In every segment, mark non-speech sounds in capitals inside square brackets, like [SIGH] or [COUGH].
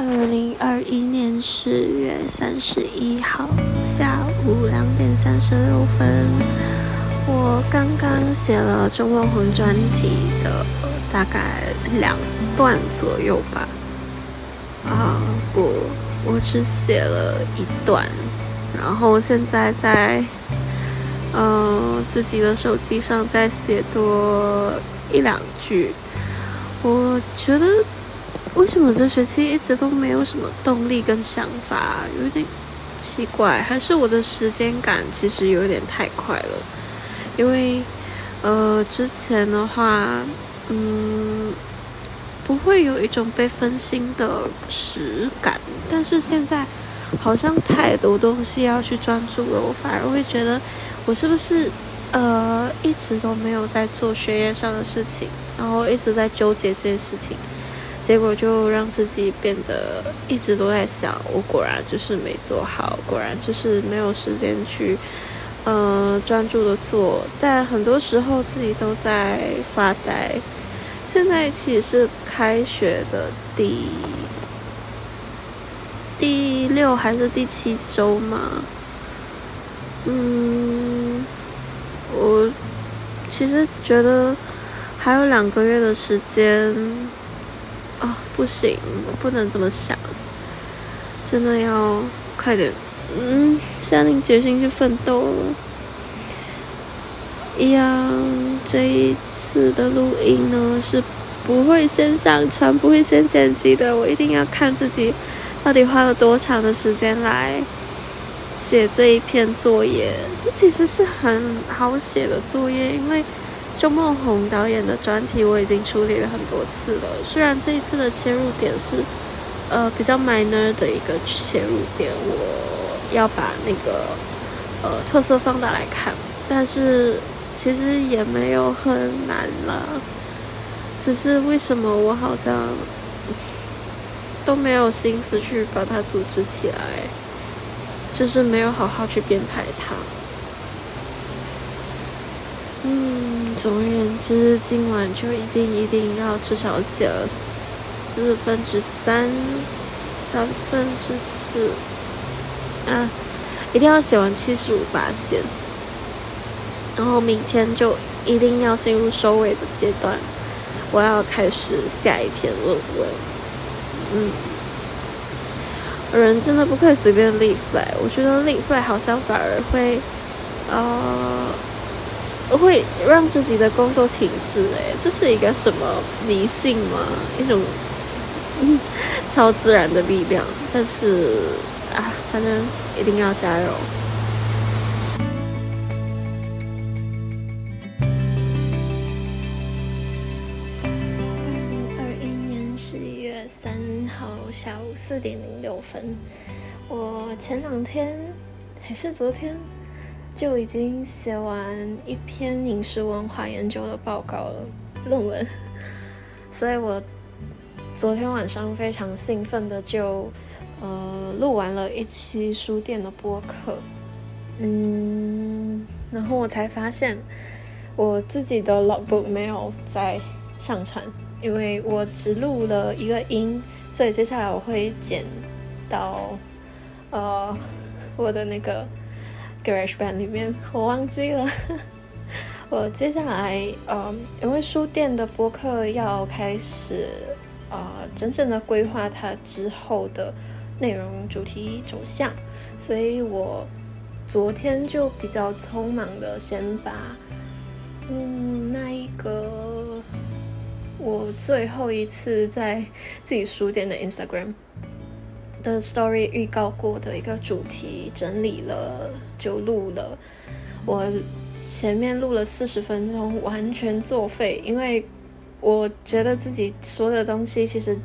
二零二一年十月三十一号下午两点三十六分，我刚刚写了周梦红专题的大概两段左右吧。啊，不，我只写了一段，然后现在在呃自己的手机上再写多一两句。我觉得。为什么这学期一直都没有什么动力跟想法？有点奇怪，还是我的时间感其实有点太快了？因为，呃，之前的话，嗯，不会有一种被分心的实感，但是现在好像太多东西要去专注了，我反而会觉得我是不是呃一直都没有在做学业上的事情，然后一直在纠结这件事情。结果就让自己变得一直都在想，我果然就是没做好，果然就是没有时间去，呃，专注的做。但很多时候自己都在发呆。现在其实是开学的第第六还是第七周嘛？嗯，我其实觉得还有两个月的时间。不行，我不能这么想，真的要快点，嗯，下定决心去奋斗了。一样，这一次的录音呢是不会先上传，不会先剪辑的，我一定要看自己到底花了多长的时间来写这一篇作业。这其实是很好写的作业，因为。周梦红导演的专题我已经处理了很多次了，虽然这一次的切入点是，呃，比较 minor 的一个切入点，我要把那个呃特色放大来看，但是其实也没有很难了，只是为什么我好像都没有心思去把它组织起来，就是没有好好去编排它，嗯。总而言之，今晚就一定一定要至少写了四分之三、三分之四，啊，一定要写完七十五八线，然后明天就一定要进入收尾的阶段，我要开始下一篇论文。嗯，人真的不可以随便立 flag，我觉得立 flag 好像反而会，呃。我会让自己的工作停滞，诶，这是一个什么迷信吗？一种超自然的力量。但是啊，反正一定要加油。二零二一年十一月三号下午四点零六分，我前两天还是昨天。就已经写完一篇饮食文化研究的报告了，论文。[LAUGHS] 所以我昨天晚上非常兴奋的就呃录完了一期书店的播客，嗯，然后我才发现我自己的 logbook 没有在上传，因为我只录了一个音，所以接下来我会剪到呃我的那个。Garage 版里面，我忘记了。[LAUGHS] 我接下来，呃，因为书店的播客要开始，呃，真正的规划它之后的内容主题走向，所以我昨天就比较匆忙的先把，嗯，那一个我最后一次在自己书店的 Instagram。的 story 预告过的一个主题整理了就录了，我前面录了四十分钟完全作废，因为我觉得自己说的东西其实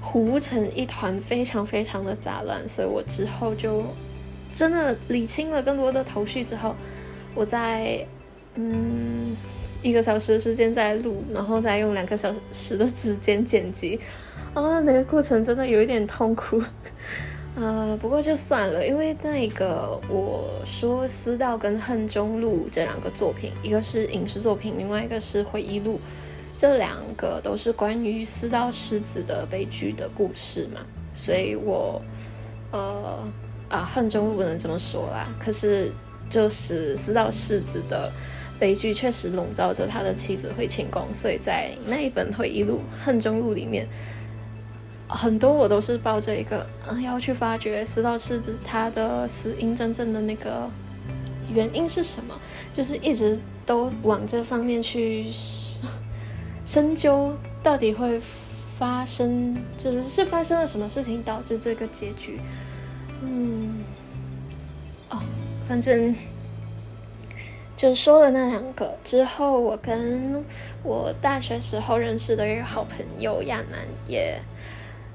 糊成一团，非常非常的杂乱，所以我之后就真的理清了更多的头绪之后，我在嗯一个小时的时间再录，然后再用两个小时的时间剪辑。啊，那个过程真的有一点痛苦，[LAUGHS] 呃，不过就算了，因为那个我说《私道》跟《恨中路》这两个作品，一个是影视作品，另外一个是回忆录，这两个都是关于私道狮子的悲剧的故事嘛。所以我呃啊恨中路不能这么说啦，可是就是四道世子的悲剧确实笼罩着他的妻子惠清宫，所以在那一本回忆录《恨中路》里面。很多我都是抱着一个，嗯，要去发掘四道世子他的死因真正的那个原因是什么，就是一直都往这方面去深究，到底会发生，就是是发生了什么事情导致这个结局。嗯，哦，反正就说了那两个之后，我跟我大学时候认识的一个好朋友亚楠也。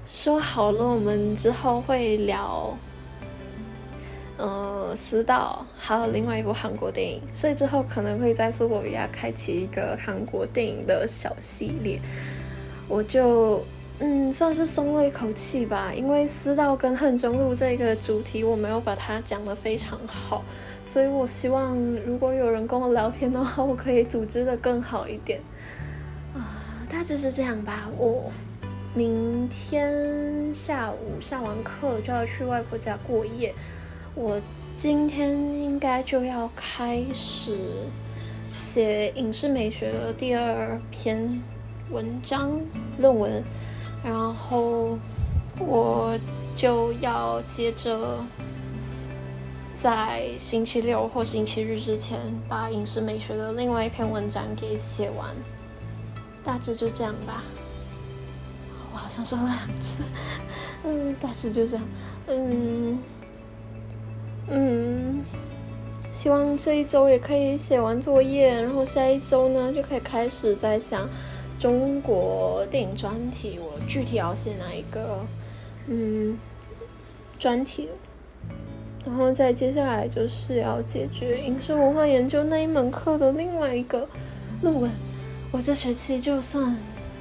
说好了，我们之后会聊，呃，私道，还有另外一部韩国电影，所以之后可能会在苏博比亚开启一个韩国电影的小系列。我就嗯，算是松了一口气吧，因为私道跟恨中路这个主题我没有把它讲得非常好，所以我希望如果有人跟我聊天的话，我可以组织的更好一点。啊，大致是这样吧，我。明天下午上完课就要去外婆家过夜，我今天应该就要开始写影视美学的第二篇文章论文，然后我就要接着在星期六或星期日之前把影视美学的另外一篇文章给写完，大致就这样吧。我好像说了两次，嗯，大致就这样，嗯。嗯，希望这一周也可以写完作业，然后下一周呢就可以开始在想中国电影专题，我具体要写哪一个嗯专题，然后再接下来就是要解决影视文化研究那一门课的另外一个论文，我这学期就算。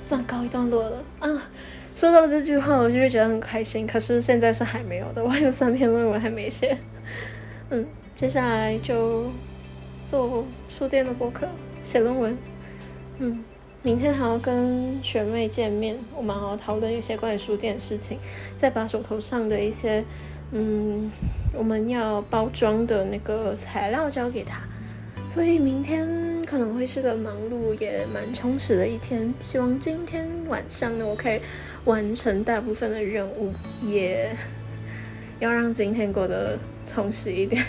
暂告一段落了啊！说到这句话，我就会觉得很开心。可是现在是还没有的，我还有三篇论文还没写。[LAUGHS] 嗯，接下来就做书店的博客，写论文。嗯，明天还要跟学妹见面，我们还要讨论一些关于书店的事情，再把手头上的一些嗯我们要包装的那个材料交给她。所以明天。可能会是个忙碌也蛮充实的一天，希望今天晚上呢，我可以完成大部分的任务，也 [LAUGHS] 要让今天过得充实一点。